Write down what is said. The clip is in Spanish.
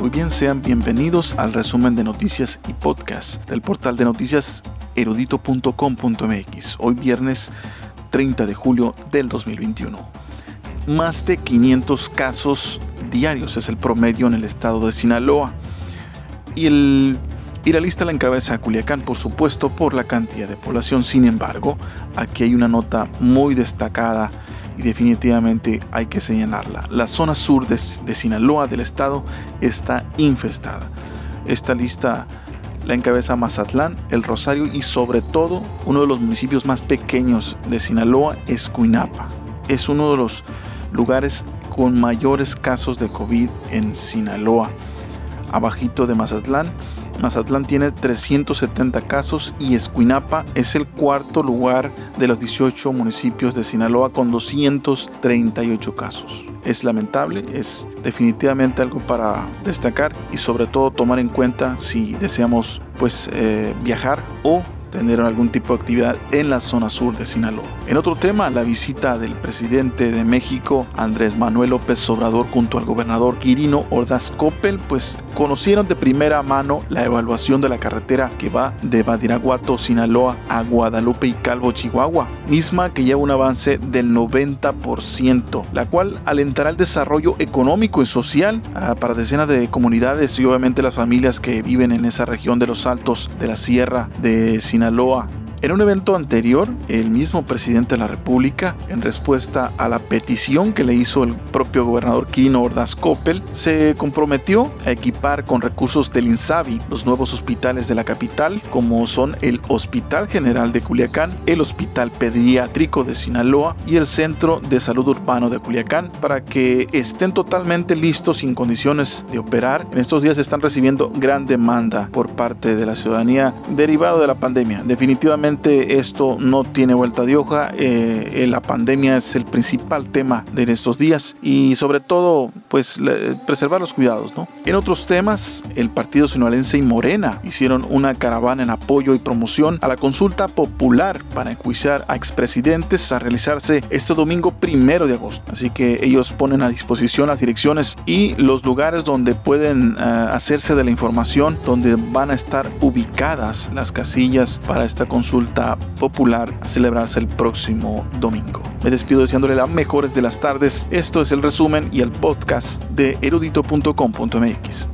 Muy bien, sean bienvenidos al resumen de noticias y podcast del portal de noticias erudito.com.mx. Hoy viernes 30 de julio del 2021. Más de 500 casos diarios es el promedio en el estado de Sinaloa. Y, el, y la lista la encabeza Culiacán, por supuesto, por la cantidad de población. Sin embargo, aquí hay una nota muy destacada y definitivamente hay que señalarla. La zona sur de, Sinaloa del estado está infestada. Esta lista la encabeza Mazatlán, El Rosario y sobre todo uno de los municipios más pequeños de Sinaloa es Cuinapa. Es uno de los lugares con mayores casos de COVID en Sinaloa. Abajito de Mazatlán Mazatlán tiene 370 casos y Escuinapa es el cuarto lugar de los 18 municipios de Sinaloa con 238 casos. Es lamentable, es definitivamente algo para destacar y sobre todo tomar en cuenta si deseamos pues eh, viajar o tener algún tipo de actividad en la zona sur de Sinaloa. En otro tema, la visita del presidente de México, Andrés Manuel López Obrador, junto al gobernador Quirino Ordaz Coppel, pues conocieron de primera mano la evaluación de la carretera que va de Badiraguato, Sinaloa, a Guadalupe y Calvo, Chihuahua, misma que lleva un avance del 90%, la cual alentará el desarrollo económico y social ah, para decenas de comunidades y obviamente las familias que viven en esa región de los altos de la sierra de Sinaloa Sinaloa en un evento anterior, el mismo presidente de la República, en respuesta a la petición que le hizo el propio gobernador Quirino Ordaz Coppel, se comprometió a equipar con recursos del INSABI los nuevos hospitales de la capital, como son el Hospital General de Culiacán, el Hospital Pediátrico de Sinaloa y el Centro de Salud Urbano de Culiacán, para que estén totalmente listos sin condiciones de operar. En estos días están recibiendo gran demanda por parte de la ciudadanía derivado de la pandemia. Definitivamente esto no tiene vuelta de hoja. Eh, eh, la pandemia es el principal tema de estos días y sobre todo, pues preservar los cuidados. ¿no? En otros temas, el Partido Sinaloense y Morena hicieron una caravana en apoyo y promoción a la consulta popular para enjuiciar a expresidentes a realizarse este domingo primero de agosto. Así que ellos ponen a disposición las direcciones y los lugares donde pueden eh, hacerse de la información, donde van a estar ubicadas las casillas para esta consulta popular a celebrarse el próximo domingo. Me despido deseándole las mejores de las tardes. Esto es el resumen y el podcast de erudito.com.mx.